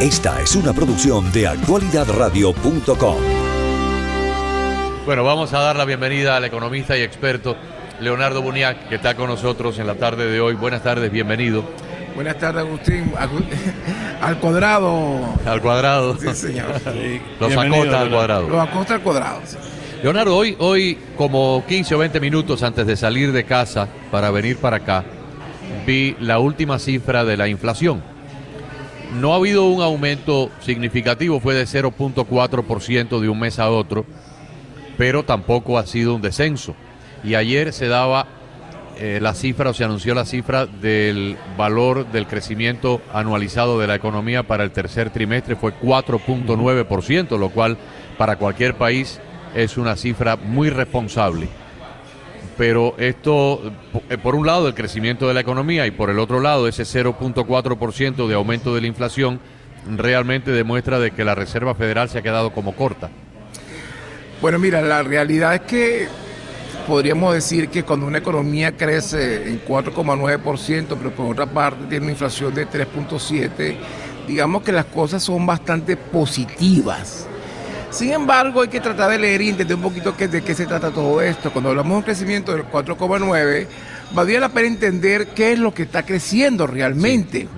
Esta es una producción de actualidadradio.com. Bueno, vamos a dar la bienvenida al economista y experto Leonardo Buniac, que está con nosotros en la tarde de hoy. Buenas tardes, bienvenido. Buenas tardes, Agustín. Al cuadrado. Al cuadrado. Sí, señor. Los acosta al cuadrado. Los acosta al cuadrado. sí. Leonardo, hoy, hoy, como 15 o 20 minutos antes de salir de casa para venir para acá, vi la última cifra de la inflación. No ha habido un aumento significativo, fue de 0.4% de un mes a otro, pero tampoco ha sido un descenso. Y ayer se daba eh, la cifra o se anunció la cifra del valor del crecimiento anualizado de la economía para el tercer trimestre fue 4.9%, lo cual para cualquier país es una cifra muy responsable. Pero esto, eh, por un lado, el crecimiento de la economía y por el otro lado, ese 0.4% de aumento de la inflación realmente demuestra de que la Reserva Federal se ha quedado como corta. Bueno, mira, la realidad es que podríamos decir que cuando una economía crece en 4,9%, pero por otra parte tiene una inflación de 3,7%, digamos que las cosas son bastante positivas. Sin embargo, hay que tratar de leer y entender un poquito qué- de qué se trata todo esto. Cuando hablamos de un crecimiento del 4,9, valdría la pena entender qué es lo que está creciendo realmente.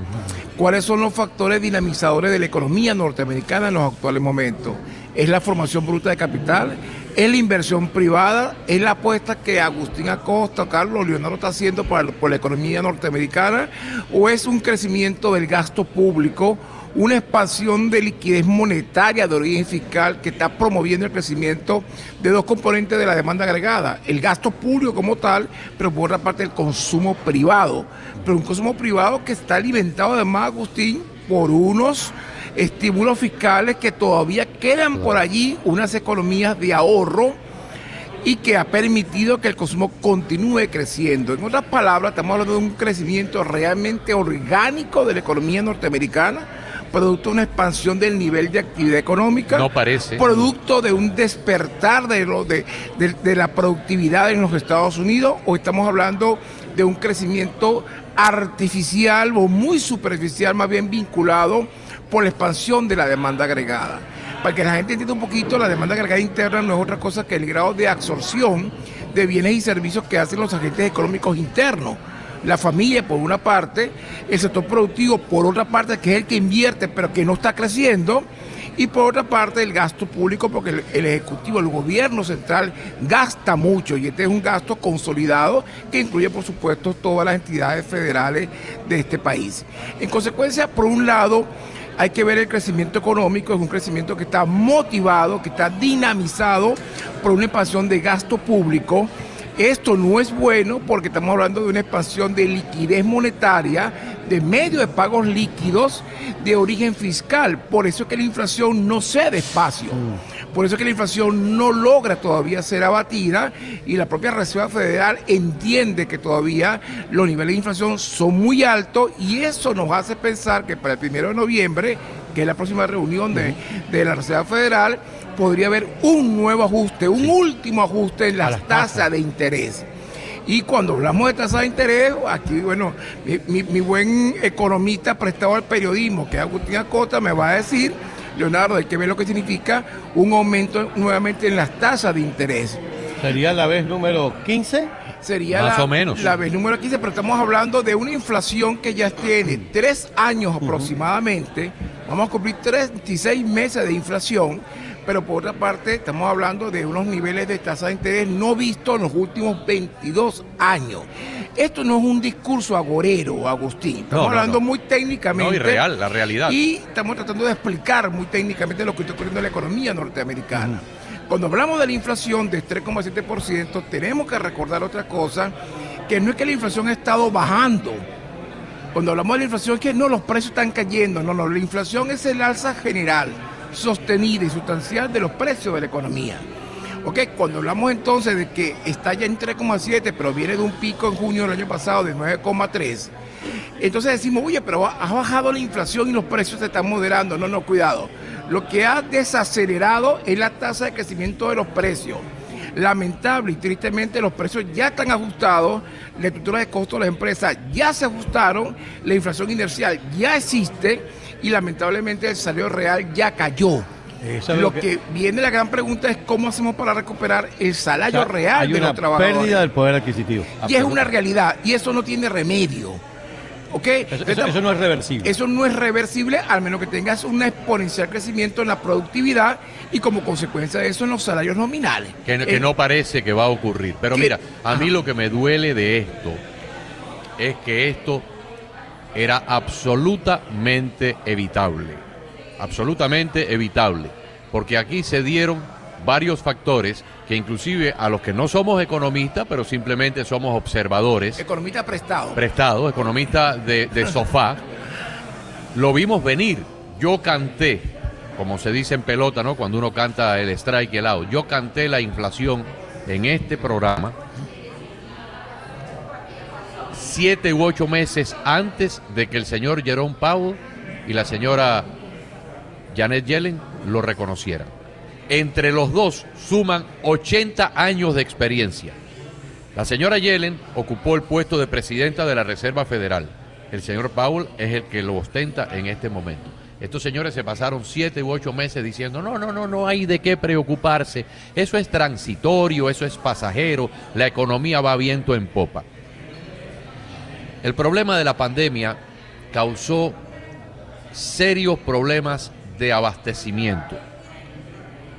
¿Cuáles son los factores dinamizadores de la economía norteamericana en los actuales momentos? ¿Es la formación bruta de capital? ¿Es la inversión privada? ¿Es la apuesta que Agustín Acosta, Carlos Leonardo está haciendo para- por la economía norteamericana? ¿O es un crecimiento del gasto público? Una expansión de liquidez monetaria de origen fiscal que está promoviendo el crecimiento de dos componentes de la demanda agregada, el gasto público como tal, pero por otra parte el consumo privado, pero un consumo privado que está alimentado además, Agustín, por unos estímulos fiscales que todavía quedan por allí, unas economías de ahorro, y que ha permitido que el consumo continúe creciendo. En otras palabras, estamos hablando de un crecimiento realmente orgánico de la economía norteamericana, producto de una expansión del nivel de actividad económica. No parece. Producto de un despertar de, lo, de, de- de la productividad en los Estados Unidos, o estamos hablando de un crecimiento artificial o muy superficial, más bien vinculado por la expansión de la demanda agregada. Para que la gente entienda un poquito, la demanda agregada interna no es otra cosa que el grado de absorción de bienes y servicios que hacen los agentes económicos internos. La familia, por una parte, el sector productivo, por otra parte, que es el que invierte, pero que no está creciendo, y por otra parte el gasto público, porque el, Ejecutivo, el gobierno central gasta mucho y este es un gasto consolidado que incluye por supuesto todas las entidades federales de este país. En consecuencia, por un lado, hay que ver el crecimiento económico, es un crecimiento que está motivado, que está dinamizado por una expansión de gasto público. Esto no es bueno porque estamos hablando de una expansión de liquidez monetaria, de medios de pagos líquidos de origen fiscal. Por eso es que la inflación no cede espacio. Por eso es que la inflación no logra todavía ser abatida y la propia Reserva Federal entiende que todavía los niveles de inflación son muy altos y eso nos hace pensar que para el primero de noviembre, que es la próxima reunión de, de la Reserva Federal, podría haber un nuevo ajuste, un último ajuste en las tasas de interés. Y cuando hablamos de tasa de interés, aquí, bueno, mi, mi- mi buen economista prestado al periodismo, que es Agustín Acosta, me va a decir, Leonardo, hay que ver lo que significa un aumento nuevamente en las tasas de interés. Sería la vez número 15. Sería Más la, o menos. la vez número 15, pero estamos hablando de una inflación que ya tiene tres años aproximadamente. Vamos a cumplir 36 meses de inflación, pero por otra parte estamos hablando de unos niveles de tasa de interés no vistos en los últimos 22 años. Esto no es un discurso agorero, Agustín. Estamos No, no, hablando no. muy técnicamente. No, y real, la realidad. Y estamos tratando de explicar muy técnicamente lo que está ocurriendo en la economía norteamericana. Cuando hablamos de la inflación de 3,7%, tenemos que recordar otra cosa, que no es que la inflación ha estado bajando. Cuando hablamos de la inflación es que no, los precios están cayendo. No, no, la inflación es el alza general, sostenida y sustancial de los precios de la economía. Ok, cuando hablamos entonces de que está ya en 3,7, pero viene de un pico en junio del año pasado de 9,3, entonces decimos, oye, pero ha bajado la inflación y los precios se están moderando. No, no, cuidado. Lo que ha desacelerado es la tasa de crecimiento de los precios. Lamentable y tristemente los precios ya están ajustados, la estructura de costos de las empresas ya se ajustaron, la inflación inercial ya existe y lamentablemente el salario real ya cayó. Es lo que... viene la gran pregunta es cómo hacemos para recuperar el salario o sea, real hay de una los trabajadores. pérdida del poder adquisitivo. Y es una realidad, y eso no tiene remedio. ¿Ok? Eso, eso- eso no es reversible. Eso no es reversible al menos que tengas un exponencial crecimiento en la productividad y como consecuencia de eso en los salarios nominales. Que, que Eh, no parece que va a ocurrir. Pero que- mira, a mí Ajá. lo que me duele de esto es que esto era absolutamente evitable. Absolutamente evitable. Porque aquí se dieron varios factores que inclusive a los que no somos economistas, pero simplemente somos observadores, Economista prestado. prestados, economistas de, de sofá, lo vimos venir. Yo canté, como se dice en pelota, ¿no? Cuando uno canta el strike el out. Yo canté la inflación en este programa siete u ocho meses antes de que el señor Jerome Powell y la señora Janet Yellen lo reconocieran. Entre los dos suman 80 años de experiencia. La señora Yellen ocupó el puesto de presidenta de la Reserva Federal. El señor Powell es el que lo ostenta en este momento. Estos señores se pasaron siete u ocho meses diciendo, no, no, no, no hay de qué preocuparse. Eso es transitorio, eso es pasajero, la economía va viento en popa. El problema de la pandemia causó serios problemas de abastecimiento.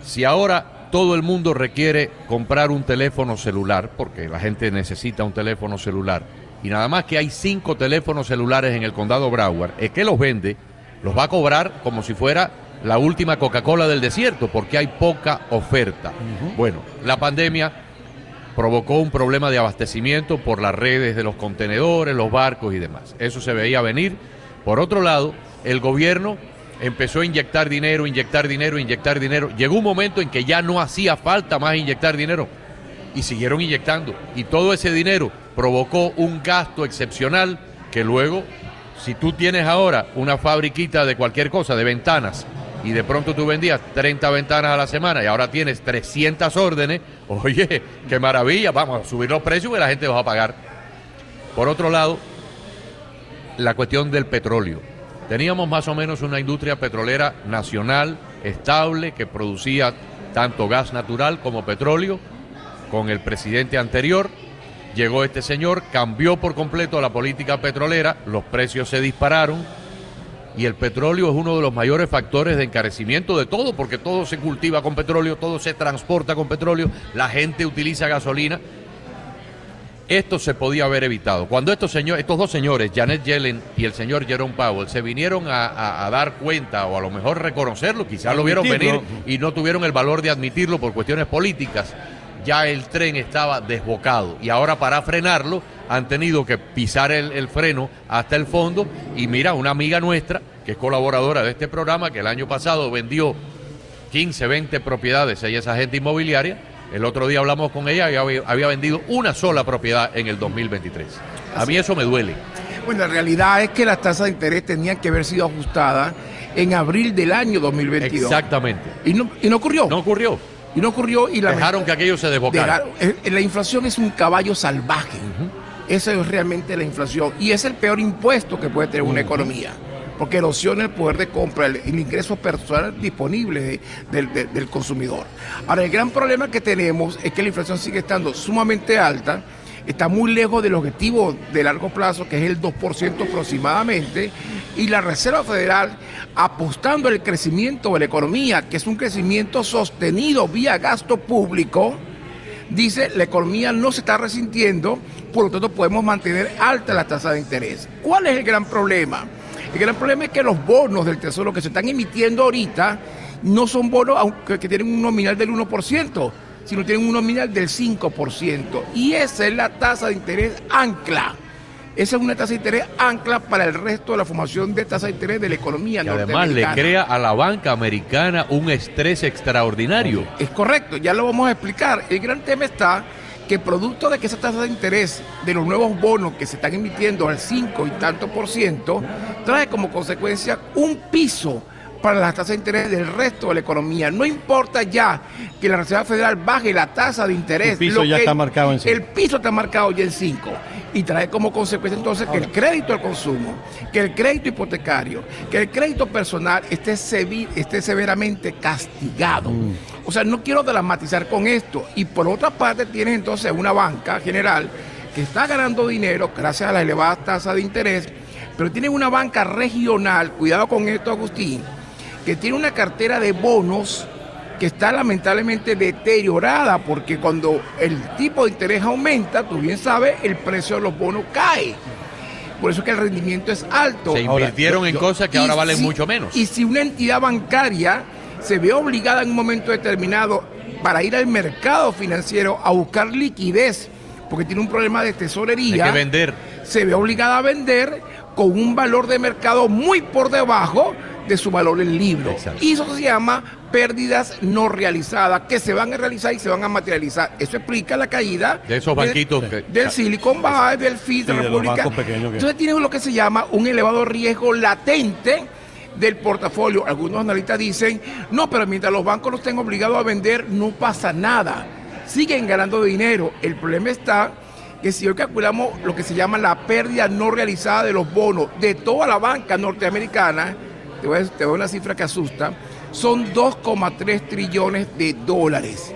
Si ahora todo el mundo requiere comprar un teléfono celular, porque la gente necesita un teléfono celular, y nada más que hay cinco teléfonos celulares en el condado Broward, es que los vende, los va a cobrar como si fuera la última Coca-Cola del desierto, porque hay poca oferta. Bueno, la pandemia provocó un problema de abastecimiento por las redes de los contenedores, los barcos y demás. Eso se veía venir. Por otro lado, el gobierno empezó a inyectar dinero, inyectar dinero, inyectar dinero. Llegó un momento en que ya no hacía falta más inyectar dinero y siguieron inyectando. Y todo ese dinero provocó un gasto excepcional que luego, si tú tienes ahora una fabriquita de cualquier cosa, de ventanas, y de pronto tú vendías 30 ventanas a la semana y ahora tienes 300 órdenes, oye, qué maravilla, vamos a subir los precios y la gente va a pagar. Por otro lado, la cuestión del petróleo. Teníamos más o menos una industria petrolera nacional, estable, que producía tanto gas natural como petróleo. Con el presidente anterior llegó este señor, cambió por completo la política petrolera, los precios se dispararon y el petróleo es uno de los mayores factores de encarecimiento de todo, porque todo se cultiva con petróleo, todo se transporta con petróleo, la gente utiliza gasolina. Esto se podía haber evitado. Cuando estos, señores, estos dos señores, Janet Yellen y el señor Jerome Powell, se vinieron a, a- a dar cuenta o a lo mejor reconocerlo, quizás lo vieron venir y no tuvieron el valor de admitirlo por cuestiones políticas, ya el tren estaba desbocado. Y ahora para frenarlo han tenido que pisar el, el freno hasta el fondo. Y mira, una amiga nuestra que es colaboradora de este programa que el año pasado vendió 15, 20 propiedades, ella es agente inmobiliaria, el otro día hablamos con ella y había, vendido una sola propiedad en el 2023. A mí eso me duele. Bueno, la realidad es que las tasas de interés tenían que haber sido ajustadas en abril del año 2022. Exactamente. Y no, y no ocurrió. No ocurrió. Y no ocurrió y la Dejaron que aquello se desbocara. Dejaron- eh, la inflación es un caballo salvaje. Eso es realmente la inflación. Y es el peor impuesto que puede tener una economía. Porque erosiona el poder de compra, el, el ingreso personal disponible de- del- de- del consumidor. Ahora, el gran problema que tenemos es que la inflación sigue estando sumamente alta, está muy lejos del objetivo de largo plazo, que es el 2% aproximadamente, y la Reserva Federal apostando al crecimiento de la economía, que es un crecimiento sostenido vía gasto público, dice la economía no se está resintiendo, por lo tanto podemos mantener alta la tasa de interés. ¿Cuál es el gran problema? El gran problema es que los bonos del Tesoro que se están emitiendo ahorita no son bonos aunque, que tienen un nominal del 1%, sino tienen un nominal del 5%. Y esa es la tasa de interés ancla. Esa es una tasa de interés ancla para el resto de la formación de tasa de interés de la economía Y además le crea a la banca americana un estrés extraordinario. Es correcto, ya lo vamos a explicar. El gran tema está que producto de que esa tasa de interés de los nuevos bonos que se están emitiendo al 5 y tanto por ciento, trae como consecuencia un piso para las tasas de interés del resto de la economía. No importa ya que la Reserva Federal baje la tasa de interés. El piso ya está marcado en 5. El piso está marcado ya en 5 y trae como consecuencia entonces que el crédito al consumo, que el crédito hipotecario, que el crédito personal esté, esté severamente castigado. Mm. O sea, no quiero dramatizar con esto. Y por otra parte tienes entonces una banca general que está ganando dinero gracias a la elevada tasa de interés, pero tiene una banca regional, cuidado con esto Agustín, que tiene una cartera de bonos que está lamentablemente deteriorada porque cuando el tipo de interés aumenta, tú bien sabes, el precio de los bonos cae. Por eso es que el rendimiento es alto. Se invirtieron en cosas que ahora valen mucho menos. Y si una entidad bancaria se ve obligada en un momento determinado para ir al mercado financiero a buscar liquidez, porque tiene un problema de tesorería. Hay que vender. Se ve obligada a vender con un valor de mercado muy por debajo de su valor en libro. Y eso se llama pérdidas no realizadas que se van a realizar y se van a materializar. Eso explica la caída de esos banquitos del Silicon Valley, del FIT, de la República. Entonces tienen lo que se llama un elevado riesgo latente del portafolio. Algunos analistas dicen, no, pero mientras los bancos no estén obligados a vender, no pasa nada. Siguen ganando dinero. El problema está que si hoy calculamos lo que se llama la pérdida no realizada de los bonos de toda la banca norteamericana, te voy a, te una cifra que asusta, son 2,3 trillones de dólares.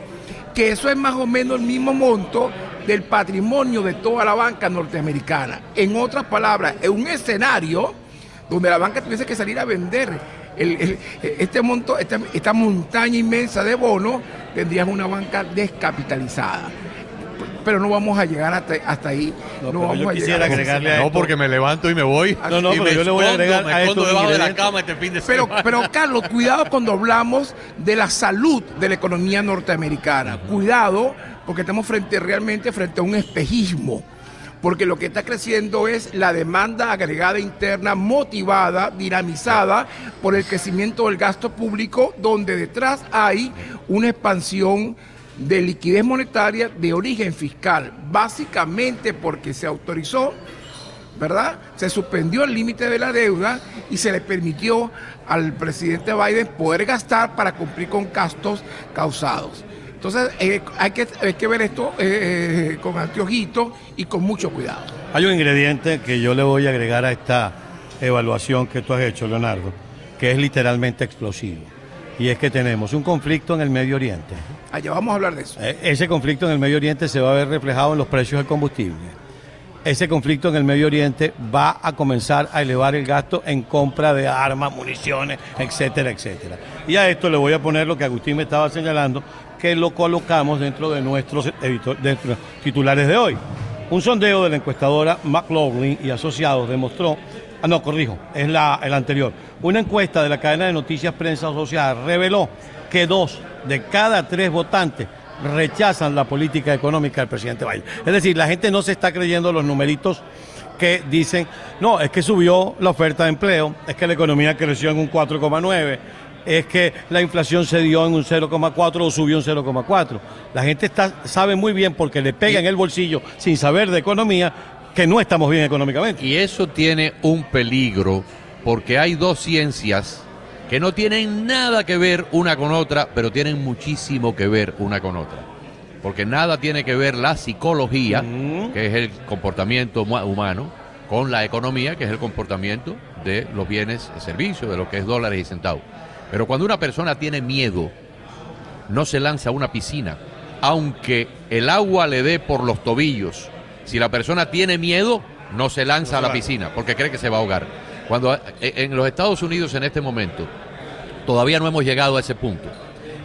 Que eso es más o menos el mismo monto del patrimonio de toda la banca norteamericana. En otras palabras, en un escenario donde la banca tuviese que salir a vender este monto, esta, esta montaña inmensa de bonos, tendrías una banca descapitalizada pero no vamos a llegar hasta, ahí. No, vamos a quisiera agregarle No, porque me levanto y me voy. No, no, pero yo le voy a agregar a esto debajo de la cama este fin de semana. Pero, pero Carlos, cuidado cuando hablamos de la salud de la economía norteamericana. Cuidado, porque estamos frente realmente frente a un espejismo porque lo que está creciendo es la demanda agregada interna motivada, dinamizada por el crecimiento del gasto público, donde detrás hay una expansión de liquidez monetaria de origen fiscal, básicamente porque se autorizó, ¿verdad? Se suspendió el límite de la deuda y se le permitió al presidente Biden poder gastar para cumplir con gastos causados. Entonces eh, hay, que, hay, que, ver esto eh, eh, con anteojito y con mucho cuidado. Hay un ingrediente que yo le voy a agregar a esta evaluación que tú has hecho, Leonardo, que es literalmente explosivo y es que tenemos un conflicto en el Medio Oriente. Allá vamos a hablar de eso. Eh, ese conflicto en el Medio Oriente se va a ver reflejado en los precios del combustible. Ese conflicto en el Medio Oriente va a comenzar a elevar el gasto en compra de armas, municiones, etcétera, etcétera. Y a esto le voy a poner lo que Agustín me estaba señalando, que lo colocamos dentro de nuestros titulares de hoy. Un sondeo de la encuestadora McLaughlin y Asociados demostró Ah, no, corrijo, es la, el anterior. Una encuesta de la cadena de noticias Prensa Asociada reveló que dos de cada tres votantes rechazan la política económica del presidente Biden. Es decir, la gente no se está creyendo los numeritos que dicen, no, es que subió la oferta de empleo, es que la economía creció en un 4,9, es que la inflación se dio en un 0,4 o subió un 0,4. La gente está, sabe muy bien porque le pega en el bolsillo sin saber de economía que no estamos bien económicamente. Y eso tiene un peligro porque hay dos ciencias que no tienen nada que ver una con otra, pero tienen muchísimo que ver una con otra. Porque nada tiene que ver la psicología, que es el comportamiento humano, con la economía, que es el comportamiento de los bienes y servicios, de lo que es dólares y centavos. Pero cuando una persona tiene miedo, no se lanza a una piscina, aunque el agua le dé por los tobillos si la persona tiene miedo, no se lanza a la piscina porque cree que se va a ahogar. Cuando eh, en los Estados Unidos en este momento todavía no hemos llegado a ese punto,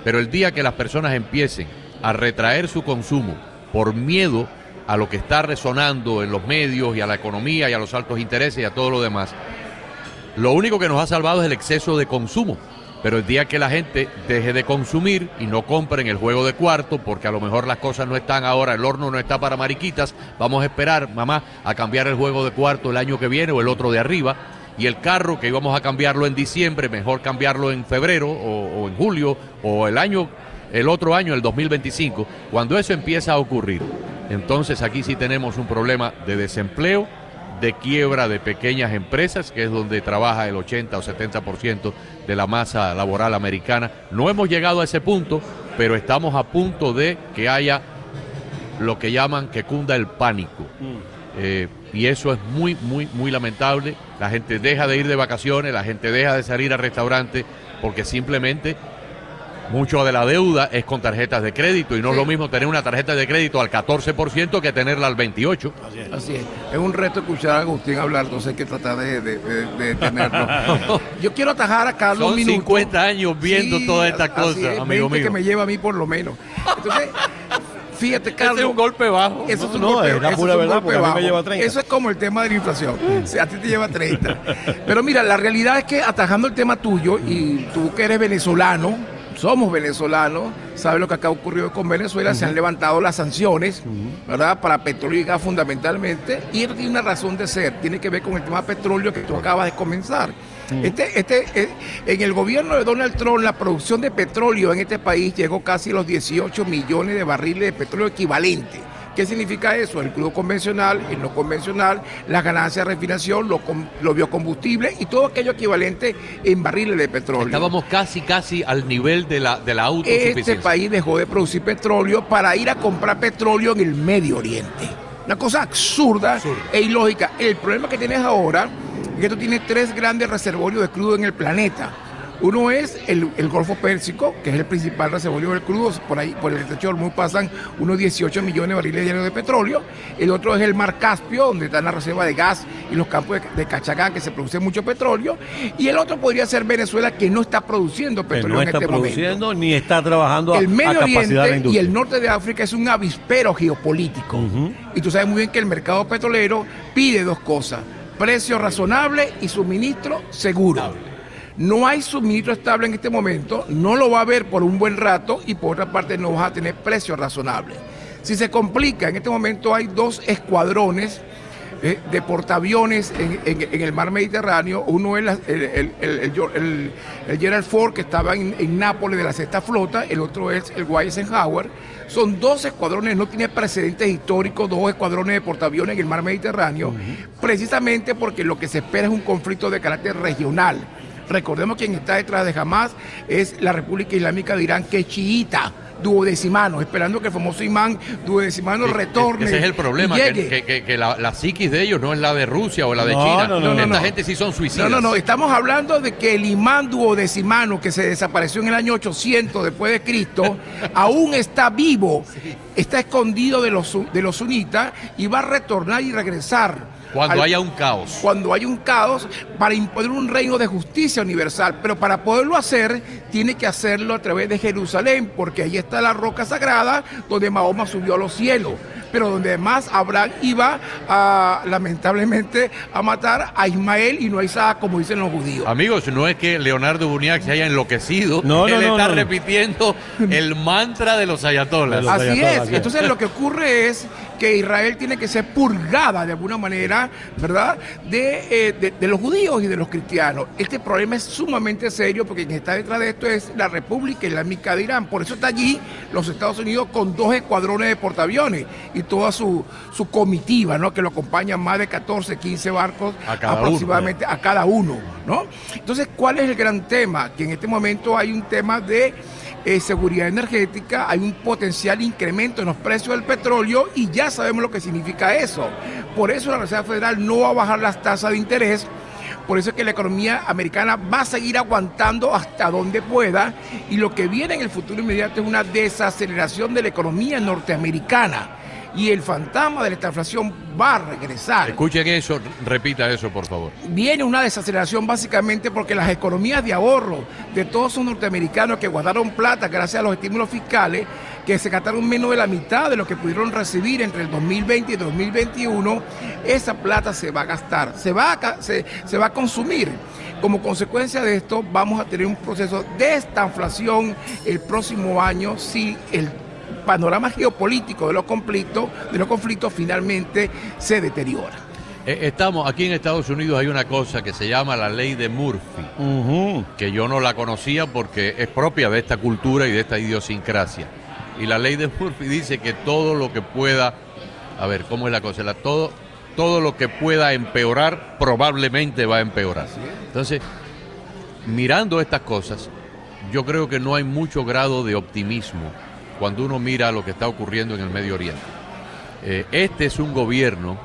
pero el día que las personas empiecen a retraer su consumo por miedo a lo que está resonando en los medios y a la economía y a los altos intereses y a todo lo demás, lo único que nos ha salvado es el exceso de consumo. Pero el día que la gente deje de consumir y no compren el juego de cuarto, porque a lo mejor las cosas no están ahora, el horno no está para mariquitas, vamos a esperar, mamá, a cambiar el juego de cuarto el año que viene o el otro de arriba. Y el carro que íbamos a cambiarlo en diciembre, mejor cambiarlo en febrero o, en julio o el año, el otro año, el 2025. Cuando eso empieza a ocurrir, entonces aquí sí tenemos un problema de desempleo, de quiebra de pequeñas empresas, que es donde trabaja el 80 o 70% de la masa laboral americana. No hemos llegado a ese punto, pero estamos a punto de que haya lo que llaman que cunda el pánico. Eh, y eso es muy, muy, muy lamentable. La gente deja de ir de vacaciones, la gente deja de salir al restaurante porque simplemente mucho de la deuda es con tarjetas de crédito y no es lo mismo tener una tarjeta de crédito al 14% que tenerla al 28%. Así es. Es un reto escuchar a Agustín hablar, entonces hay que tratar de, de, de- de tenerlo. Yo quiero atajar a Carlos Son un minuto. 50 años viendo Sí, todas estas cosas, es, amigo 20 que mío. me lleva a mí por lo menos. Entonces, fíjate, Carlos. es un golpe bajo. Eso es un No, golpe, es la eso pura es un verdad, golpe porque a mí me bajo. lleva 30. Eso es como el tema de la inflación. O sea, a ti te lleva 30. Pero mira, la realidad es que atajando el tema tuyo, y tú que eres venezolano, somos venezolanos, sabes lo que acá ocurrido con Venezuela, se han levantado las sanciones, ¿verdad? Para petróleo y gas fundamentalmente, y esto tiene una razón de ser, tiene que ver con el tema petróleo que tú acabas de comenzar. Este, este, eh, en el gobierno de Donald Trump, la producción de petróleo en este país llegó casi a los 18 millones de barriles de petróleo equivalente. ¿Qué significa eso? El crudo convencional, el no convencional, las ganancias de refinación, los los biocombustibles y todo aquello equivalente en barriles de petróleo. Estábamos casi, casi al nivel de la, de la autosuficiencia. Este país dejó de producir petróleo para ir a comprar petróleo en el Medio Oriente. Una cosa absurda e ilógica. El problema que tienes ahora es que tú tienes tres grandes reservorios de crudo en el planeta. Uno es el, el Golfo Pérsico, que es el principal reservorio del crudo. Por ahí, por el estrecho de pasan unos 18 millones de barriles diarios de petróleo. El otro es el Mar Caspio, donde están las reservas de gas y los campos de, de Cachagán, que se produce mucho petróleo. Y el otro podría ser Venezuela, que no está produciendo petróleo no en está este momento produciendo ni está trabajando a, el Medio a capacidad de la Oriente y el norte de África es un avispero geopolítico. Y tú sabes muy bien que el mercado petrolero pide dos cosas, precio razonable y suministro seguro. No hay suministro estable en este momento, no lo va a haber por un buen rato y por otra parte no vas a tener precio razonable. Si se complica, en este momento hay dos escuadrones eh, de portaaviones en, en- en el mar Mediterráneo. Uno es la- el, el- el- el- el- el Gerald Ford, que estaba en, en Nápoles de la sexta flota, el otro es el Eisenhower. Son dos escuadrones, no tiene precedentes históricos, dos escuadrones de portaaviones en el mar Mediterráneo, precisamente porque lo que se espera es un conflicto de carácter regional. Recordemos que quien está detrás de Hamas es la República Islámica de Irán, que es chiita, duodecimano, esperando que el famoso imán duodecimano retorne. Ese es el problema, que, llegue. que- que- que la, la psiquis de ellos no es la de Rusia o la de No, China. no, no, no, Esta no. gente sí son suicidas. No, no, no, estamos hablando de que el imán duodecimano que se desapareció en el año 800 después de Cristo, aún está vivo, está escondido de los, de los sunitas y va a retornar y regresar. Cuando al- haya un caos. cuando hay un caos para imponer un reino de justicia universal. Pero para poderlo hacer, tiene que hacerlo a través de Jerusalén, porque ahí está la roca sagrada donde Mahoma subió a los cielos. Pero donde además Abraham iba a, lamentablemente, a matar a Ismael y no a Isaac, como dicen los judíos. Amigos, no es que Leonardo Buniac se haya enloquecido. No, Él no, está no. repitiendo el mantra de los ayatolas. Así ayatolás, es. así es. Entonces lo que ocurre es que Israel tiene que ser purgada de alguna manera, ¿verdad? De, eh, de- de los judíos y de los cristianos. Este problema es sumamente serio porque quien está detrás de esto es la República Islámica de Irán. Por eso está allí los Estados Unidos con dos escuadrones de portaaviones y toda su, su comitiva, ¿no? Que lo acompañan más de 14, 15 barcos A cada uno. aproximadamente a cada uno, ¿no? Entonces, ¿cuál es el gran tema? Que en este momento hay un tema de eh, seguridad energética, hay un potencial incremento en los precios del petróleo y ya sabemos lo que significa eso. Por eso la Reserva Federal no va a bajar las tasas de interés. Por eso es que la economía americana va a seguir aguantando hasta donde pueda y lo que viene en el futuro inmediato es una desaceleración de la economía norteamericana y el fantasma de la inflación va a regresar Escuchen eso, repita eso, por favor. viene una desaceleración básicamente porque las economías de ahorro de todos esos norteamericanos que guardaron plata gracias a los estímulos fiscales, que se gastaron menos de la mitad de lo que pudieron recibir entre el 2020 y 2021, esa plata se va a gastar, se va a, ca- se, se va a consumir. Como consecuencia de esto, vamos a tener un proceso de estanflación el próximo año si el panorama geopolítico de los conflictos, de los conflictos finalmente se deteriora. Eh, Estamos aquí en Estados Unidos hay una cosa que se llama la ley de Murphy, que yo no la conocía porque es propia de esta cultura y de esta idiosincrasia. Y la ley de Murphy dice que todo lo que pueda, a ver, ¿cómo es la cosa? La- todo, todo lo que pueda empeorar probablemente va a empeorar. Entonces, mirando estas cosas, yo creo que no hay mucho grado de optimismo cuando uno mira lo que está ocurriendo en el Medio Oriente. Eh, este es un gobierno,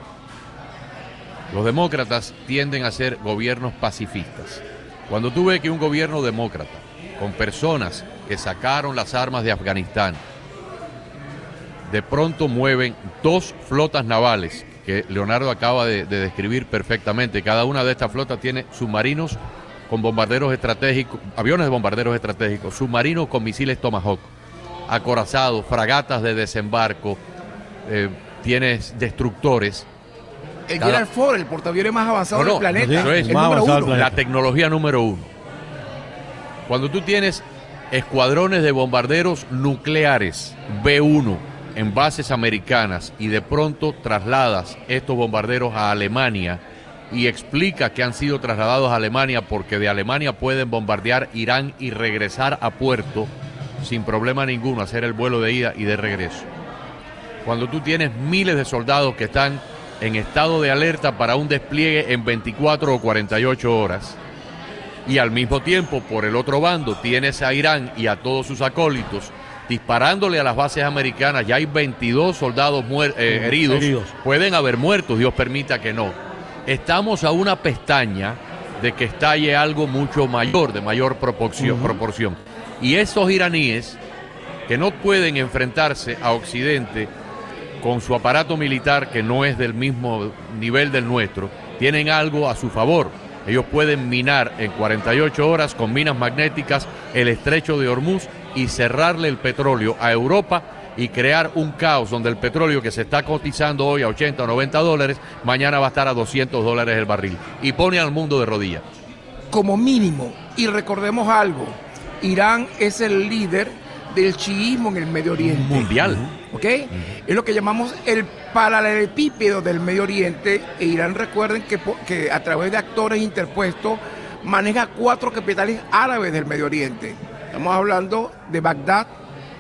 los demócratas tienden a ser gobiernos pacifistas. Cuando tú ves que un gobierno demócrata, con personas que sacaron las armas de Afganistán, de pronto mueven dos flotas navales que Leonardo acaba de, de describir perfectamente. Cada una de estas flotas tiene submarinos con bombarderos estratégicos, aviones de bombarderos estratégicos, submarinos con misiles Tomahawk, acorazados, fragatas de desembarco, eh, tienes destructores. El Cada- Gerald Ford, el portaaviones más avanzado No, no, del planeta. eso es. el Más número avanzado La tecnología número uno. Cuando tú tienes escuadrones de bombarderos nucleares B1 en bases americanas y de pronto trasladas estos bombarderos a Alemania y explica que han sido trasladados a Alemania porque de Alemania pueden bombardear Irán y regresar a puerto sin problema ninguno, hacer el vuelo de ida y de regreso. Cuando tú tienes miles de soldados que están en estado de alerta para un despliegue en 24 o 48 horas, y al mismo tiempo, por el otro bando, tienes a Irán y a todos sus acólitos disparándole a las bases americanas. Ya hay 22 soldados eh, heridos. heridos. Pueden haber muertos, Dios permita que no. Estamos a una pestaña de que estalle algo mucho mayor, de mayor proporción. proporción. Y esos iraníes que no pueden enfrentarse a Occidente con su aparato militar que no es del mismo nivel del nuestro, tienen algo a su favor. Ellos pueden minar en 48 horas con minas magnéticas el estrecho de Hormuz y cerrarle el petróleo a Europa y crear un caos donde el petróleo que se está cotizando hoy a 80 o 90 dólares, mañana va a estar a 200 dólares el barril. Y pone al mundo de rodillas. como mínimo. Y recordemos algo, Irán es el líder del chiismo en el Medio Oriente. Mundial. ¿Ok? Es lo que llamamos el paralelepípedo del Medio Oriente. E Irán, recuerden que, que a través de actores interpuestos maneja cuatro capitales árabes del Medio Oriente. Estamos hablando de Bagdad,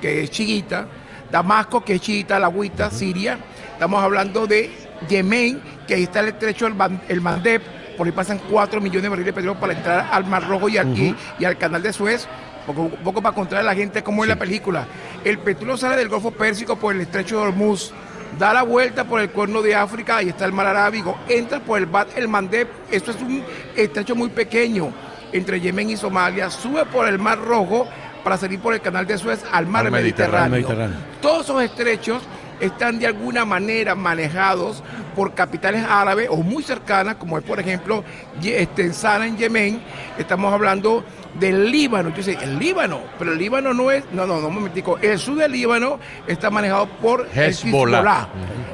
que es chiita, Damasco, que es chiita, Alawita, Siria. Estamos hablando de Yemen, que ahí está el estrecho del el Mandeb, por ahí pasan 4 millones de barriles de petróleo para entrar al Mar Rojo y y- y al canal de Suez. Poco, un poco para contar a la gente cómo es la película. El petróleo sale del Golfo Pérsico por el estrecho de Hormuz, da la vuelta por el cuerno de África, ahí está el mar Arábigo, entra por el Bab el Mandeb, esto es un estrecho muy pequeño entre Yemen y Somalia, sube por el Mar Rojo para salir por el canal de Suez al mar Al Mediterráneo. Mediterráneo. Todos esos estrechos están de alguna manera manejados por capitales árabes o muy cercanas, como es por ejemplo este, en Sana en Yemen, estamos hablando del Líbano. Sé, el Líbano, pero el Líbano no es, no, no, no, un momentico, el sur del Líbano está manejado por Hezbollah. Hezbollah,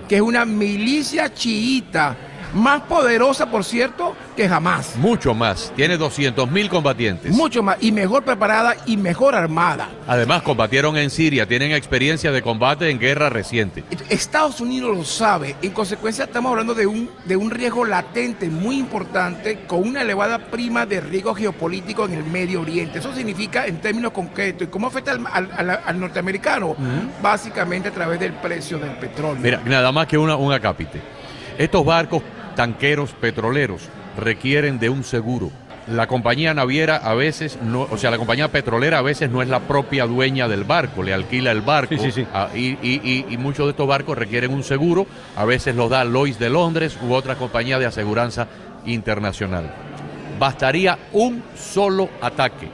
que es una milicia chiita, más poderosa, por cierto, que jamás. Mucho más. Tiene 200 mil combatientes. Mucho más, y mejor preparada y mejor armada. Además, combatieron en Siria, tienen experiencia de combate en guerra reciente. Estados Unidos lo sabe. En consecuencia, estamos hablando de un, de un riesgo latente muy importante con una elevada prima de riesgo geopolítico en el Medio Oriente. Eso significa, en términos concretos, ¿y cómo afecta al, al- al- al norteamericano? Básicamente a través del precio del petróleo. Mira, nada más que una, un acápite. Estos barcos tanqueros petroleros requieren de un seguro. La compañía naviera a veces no, o sea, la compañía petrolera a veces no es la propia dueña del barco, le alquila el barco Sí, sí, sí. ah, y, y- y- y muchos de estos barcos requieren un seguro, a veces los da Lloyds de Londres u otra compañía de aseguranza internacional. Bastaría un solo ataque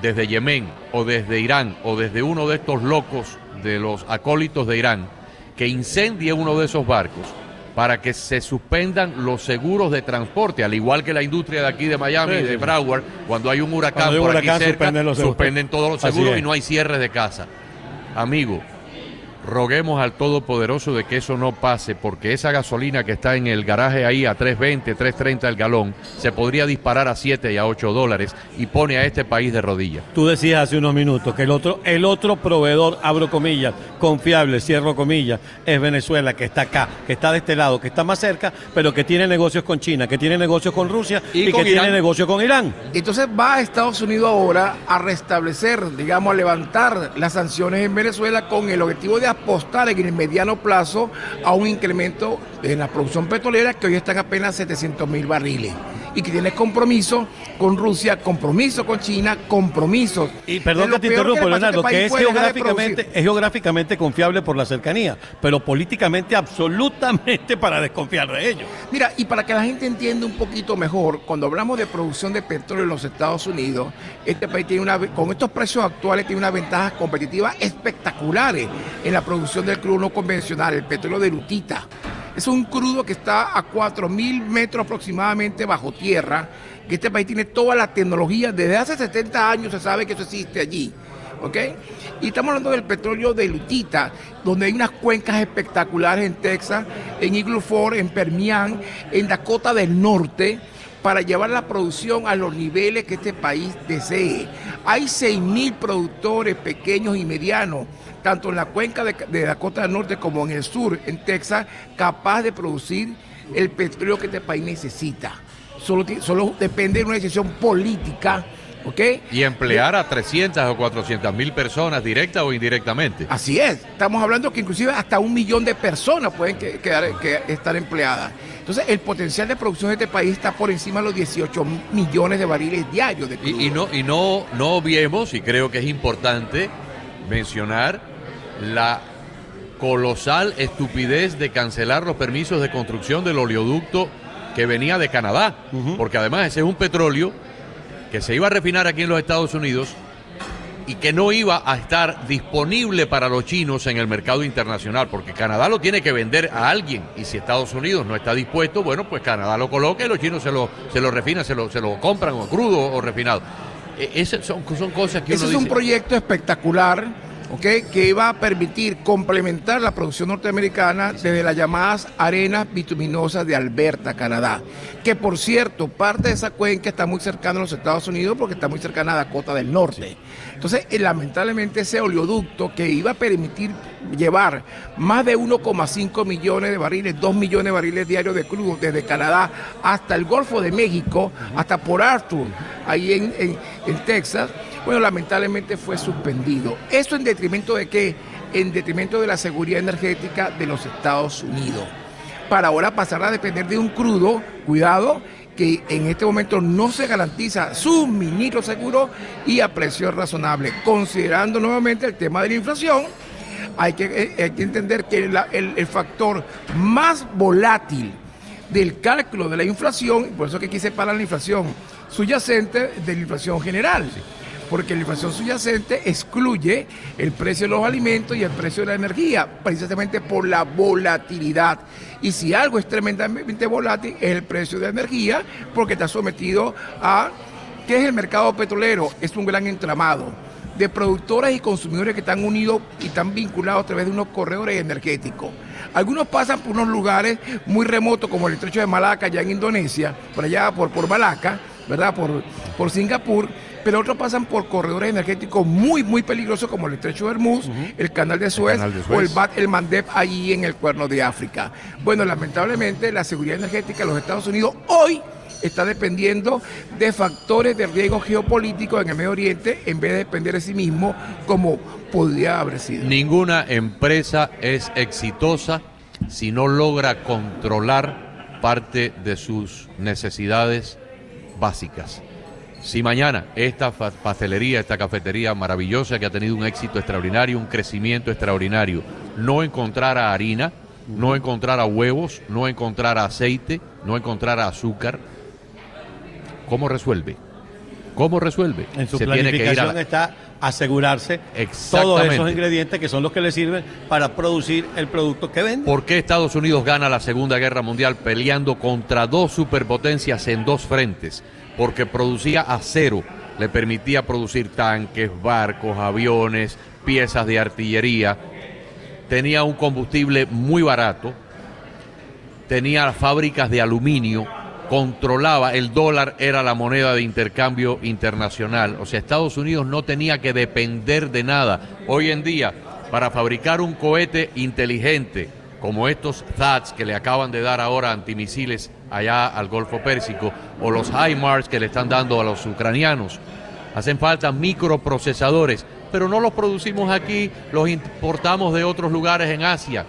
desde Yemen o desde Irán o desde uno de estos locos de los acólitos de Irán que incendie uno de esos barcos para que se suspendan los seguros de transporte, al igual que la industria de aquí de Miami, Sí, sí, de. Broward, cuando hay un huracán Cuando hay un por aquí cerca, suspenden los suspenden todos los seguros y no hay cierres de casa. Amigo, roguemos al Todopoderoso de que eso no pase, porque esa gasolina que está en el garaje ahí a 3.20, 3.30 el galón, se podría disparar a 7 y a 8 dólares y pone a este país de rodillas. Tú decías hace unos minutos que el otro, el otro proveedor, abro comillas, confiable, cierro comillas, es Venezuela, que está acá, que está de este lado, que está más cerca, pero que tiene negocios con China, que tiene negocios con Rusia Y y, con que Irán. tiene negocios con Irán. Entonces va a Estados Unidos ahora a restablecer, digamos, a levantar las sanciones en Venezuela con el objetivo de apostar en el mediano plazo a un incremento en la producción petrolera que hoy están apenas 700 mil barriles y que tiene compromiso con Rusia, compromiso con China, compromisos. Y perdón que te interrumpo, Leonardo, este que es geográficamente, es geográficamente confiable por la cercanía, pero políticamente absolutamente para desconfiar de ellos. Mira, y para que la gente entienda un poquito mejor, cuando hablamos de producción de petróleo en los Estados Unidos, este país tiene una, con estos precios actuales tiene unas ventajas competitivas espectaculares en la producción del crudo no convencional, el petróleo de lutita. Es un crudo que está a 4.000 metros aproximadamente bajo tierra, que este país tiene toda la tecnología, desde hace 70 años se sabe que eso existe allí. ¿ok? Y estamos hablando del petróleo de Lutita, donde hay unas cuencas espectaculares en Texas, en Eagle Ford, en Permian, en Dakota del Norte, para llevar la producción a los niveles que este país desee. Hay 6.000 productores pequeños y medianos tanto en la cuenca de, de Dakota del Norte como en el sur, en Texas, capaz de producir el petróleo que este país necesita. Solo, solo depende de una decisión política. ¿ok? Y emplear a 300 o 400 mil personas directa o indirectamente. Así es, estamos hablando que inclusive hasta un millón de personas pueden quedar, que estar empleadas. Entonces, el potencial de producción de este país está por encima de los 18 millones de barriles diarios de Y, y, no, y no, no y creo que es importante mencionar la colosal estupidez de cancelar los permisos de construcción del oleoducto que venía de Canadá, porque además ese es un petróleo que se iba a refinar aquí en los Estados Unidos y que no iba a estar disponible para los chinos en el mercado internacional, porque Canadá lo tiene que vender a alguien y si Estados Unidos no está dispuesto, bueno, pues Canadá lo coloca y los chinos se lo, se lo refinan, se lo, se lo compran o crudo o refinado. E, esas son, son cosas que Ese es un proyecto espectacular que iba a permitir complementar la producción norteamericana desde las llamadas arenas bituminosas de Alberta, Canadá. Que por cierto, parte de esa cuenca está muy cercana a los Estados Unidos porque está muy cercana a Dakota del Norte. Entonces, eh, lamentablemente ese oleoducto que iba a permitir llevar más de 1,5 millones de barriles, 2 millones de barriles diarios de crudo desde Canadá hasta el Golfo de México, hasta por Arthur, ahí en, en Texas, bueno, lamentablemente fue suspendido. ¿Esto en detrimento de qué? En detrimento de la seguridad energética de los Estados Unidos. Para ahora pasar a depender de un crudo, cuidado, que en este momento no se garantiza suministro seguro y a precios razonables. Considerando nuevamente el tema de la inflación, hay que, eh, entender que el, factor más volátil del cálculo de la inflación, por eso que quise parar la inflación subyacente de la inflación general porque la inflación subyacente excluye el precio de los alimentos y el precio de la energía, precisamente por la volatilidad. Y si algo es tremendamente volátil, es el precio de la energía, porque está sometido a, ¿qué es el mercado petrolero? Es un gran entramado de productores y consumidores que están unidos y están vinculados a través de unos corredores energéticos. Algunos pasan por unos lugares muy remotos como el estrecho de Malaca, allá en Indonesia, por allá por, por Malaca, ¿verdad? Por, por Singapur, pero otros pasan por corredores energéticos muy, muy peligrosos como el Estrecho de Hermuz, el, canal de Suez, o el Bat el Mandeb allí en el Cuerno de África. Bueno, lamentablemente la seguridad energética de los Estados Unidos hoy está dependiendo de factores de riesgo geopolítico en el Medio Oriente en vez de depender de sí mismo como podría haber sido. Ninguna empresa es exitosa si no logra controlar parte de sus necesidades básicas. Si mañana esta pastelería, esta cafetería maravillosa que ha tenido un éxito extraordinario, un crecimiento extraordinario, no encontrara harina, no encontrara huevos, no encontrara aceite, no encontrara azúcar, ¿cómo resuelve? ¿Cómo resuelve? En su planificación está asegurarse todos esos ingredientes que son los que le sirven para producir el producto que vende. ¿Por qué Estados Unidos gana la Segunda Guerra Mundial peleando contra dos superpotencias en dos frentes? Porque producía acero, le permitía producir tanques, barcos, aviones, piezas de artillería, tenía un combustible muy barato, tenía fábricas de aluminio, controlaba, el dólar era la moneda de intercambio internacional, o sea, Estados Unidos no tenía que depender de nada. Hoy en día, para fabricar un cohete inteligente, como estos THAADs que le acaban de dar ahora antimisiles allá al Golfo Pérsico, o los HIMARS que le están dando a los ucranianos, hacen falta microprocesadores, pero no los producimos aquí, los importamos de otros lugares en Asia.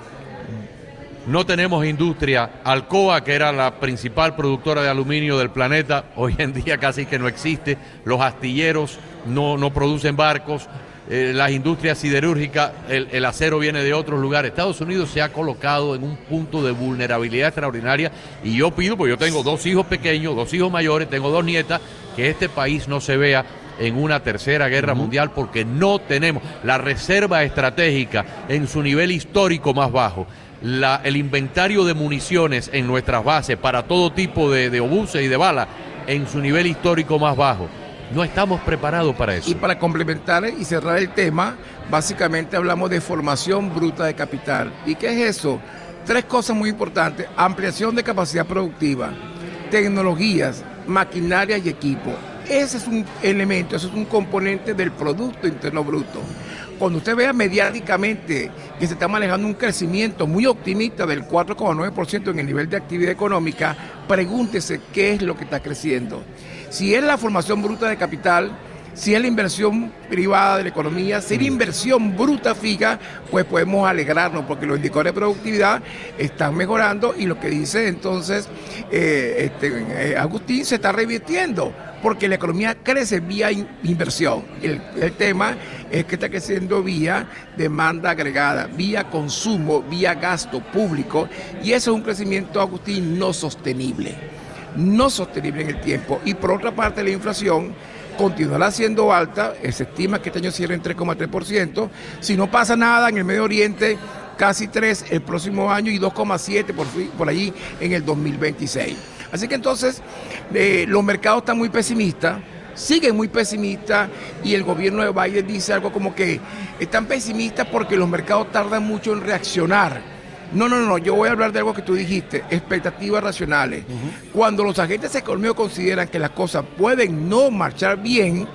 No tenemos industria. Alcoa, que era la principal productora de aluminio del planeta, hoy en día casi que no existe. Los astilleros no, no producen barcos. Eh, las industrias siderúrgicas, el, el, acero viene de otros lugares. Estados Unidos se ha colocado en un punto de vulnerabilidad extraordinaria y yo pido, porque yo tengo dos hijos pequeños, dos hijos mayores, tengo dos nietas, que este país no se vea en una tercera guerra uh -huh. mundial porque no tenemos la reserva estratégica en su nivel histórico más bajo. La, el inventario de municiones en nuestras bases para todo tipo de, de obuses y de balas en su nivel histórico más bajo. No estamos preparados para eso. Y para complementar y cerrar el tema, básicamente hablamos de formación bruta de capital. ¿Y qué es eso? Tres cosas muy importantes. Ampliación de capacidad productiva, tecnologías, maquinaria y equipo. Ese es un elemento, ese es un componente del Producto Interno Bruto. Cuando usted vea mediáticamente que se está manejando un crecimiento muy optimista del 4,9% en el nivel de actividad económica, pregúntese qué es lo que está creciendo. Si es la formación bruta de capital, si es la inversión privada de la economía, si es la inversión bruta fija, pues podemos alegrarnos porque los indicadores de productividad están mejorando y lo que dice entonces eh, este, eh, Agustín se está revirtiendo porque la economía crece vía in inversión. El, el, tema es que está creciendo vía demanda agregada, vía consumo, vía gasto público y eso es un crecimiento, Agustín, no sostenible no sostenible en el tiempo. Y por otra parte, la inflación continuará siendo alta, se estima que este año cierre en 3,3%, si no pasa nada en el Medio Oriente, casi 3 el próximo año y 2,7 por, por allí en el 2026. Así que entonces eh, los mercados están muy pesimistas, siguen muy pesimistas y el gobierno de Biden dice algo como que están pesimistas porque los mercados tardan mucho en reaccionar no, no, no, yo voy a hablar de algo que tú dijiste, expectativas racionales. Uh -huh. Cuando los agentes económicos consideran que las cosas pueden no marchar bien,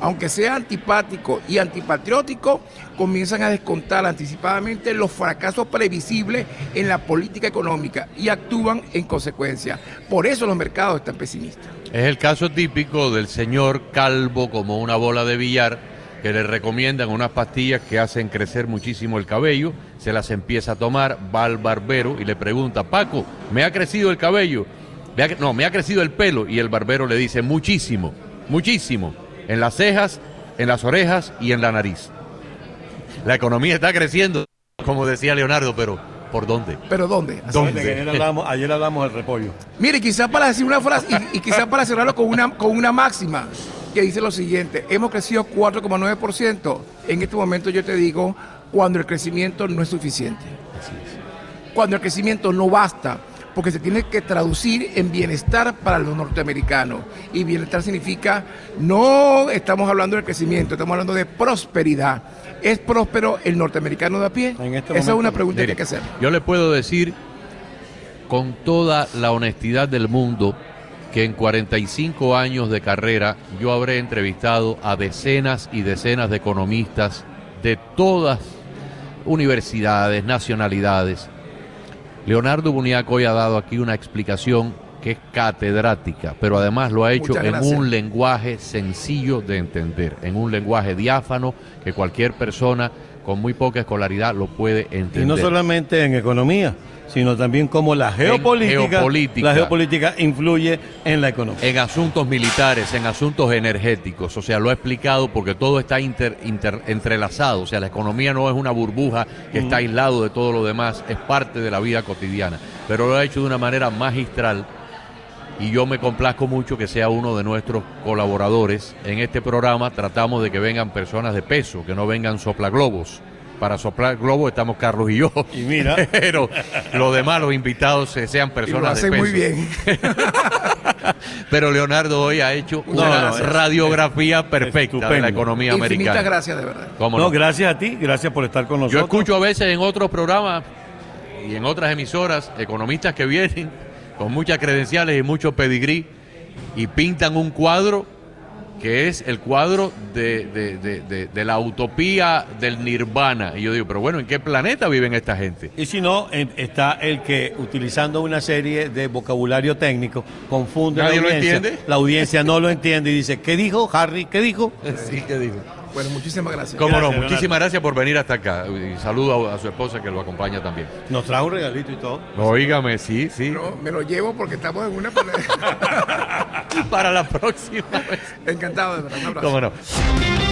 aunque sea antipático y antipatriótico, comienzan a descontar anticipadamente los fracasos previsibles en la política económica y actúan en consecuencia. Por eso los mercados están pesimistas. Es el caso típico del señor calvo como una bola de billar que le recomiendan unas pastillas que hacen crecer muchísimo el cabello, se las empieza a tomar, va al barbero y le pregunta, Paco, ¿me ha crecido el cabello? ¿Me ha, no, me ha crecido el pelo. Y el barbero le dice, muchísimo, muchísimo, en las cejas, en las orejas y en la nariz. La economía está creciendo, como decía Leonardo, pero ¿por dónde? ¿Pero dónde? ¿Dónde? Ayer, hablamos, ayer hablamos del repollo. Mire, quizás para decir una frase y, y quizás para cerrarlo con una, con una máxima que dice lo siguiente, hemos crecido 4,9%. En este momento yo te digo, cuando el crecimiento no es suficiente. Cuando el crecimiento no basta, porque se tiene que traducir en bienestar para los norteamericanos. Y bienestar significa, no estamos hablando del crecimiento, estamos hablando de prosperidad. ¿Es próspero el norteamericano de a pie? En este Esa es una pregunta mire, que hay que hacer. Yo le puedo decir con toda la honestidad del mundo que en 45 años de carrera yo habré entrevistado a decenas y decenas de economistas de todas universidades, nacionalidades. Leonardo Buniaco hoy ha dado aquí una explicación que es catedrática, pero además lo ha hecho en un lenguaje sencillo de entender, en un lenguaje diáfano que cualquier persona con muy poca escolaridad lo puede entender. Y no solamente en economía, sino también cómo la geopolítica, geopolítica, la geopolítica influye en la economía. En asuntos militares, en asuntos energéticos, o sea, lo ha explicado porque todo está inter, inter, entrelazado, o sea, la economía no es una burbuja que mm. está aislado de todo lo demás, es parte de la vida cotidiana, pero lo ha hecho de una manera magistral y yo me complazco mucho que sea uno de nuestros colaboradores en este programa. Tratamos de que vengan personas de peso, que no vengan soplaglobos. Para soplar globo estamos Carlos y yo. Y mira. Pero los demás, los invitados, sean personas y lo de peso. muy bien. Pero Leonardo hoy ha hecho No, una no, es- radiografía perfecta de estupendo. la economía Infinitas americana. gracias, de verdad. ¿Cómo No, no? gracias a ti, gracias por estar con Yo nosotros. escucho a veces en otros programas y en otras emisoras economistas que vienen con muchas credenciales y mucho pedigrí y pintan un cuadro que es el cuadro de, de- de- la utopía del nirvana. Y yo digo, pero bueno, ¿en qué planeta viven esta gente? Y si no, está el que utilizando una serie de vocabulario técnico confunde a la ¿Nadie lo audiencia. entiende? La audiencia no lo entiende y dice, ¿qué dijo Harry? ¿Qué dijo? Sí, que digo. Bueno, muchísimas gracias. Cómo no, muchísimas gracias por venir hasta acá. Y saludo a, a su esposa que lo acompaña también. Nos trajo un regalito y todo. Oígame, sí, sí. No, me lo llevo porque estamos en una. Para la próxima vez. Encantado de verdad. Un abrazo. Cómo no.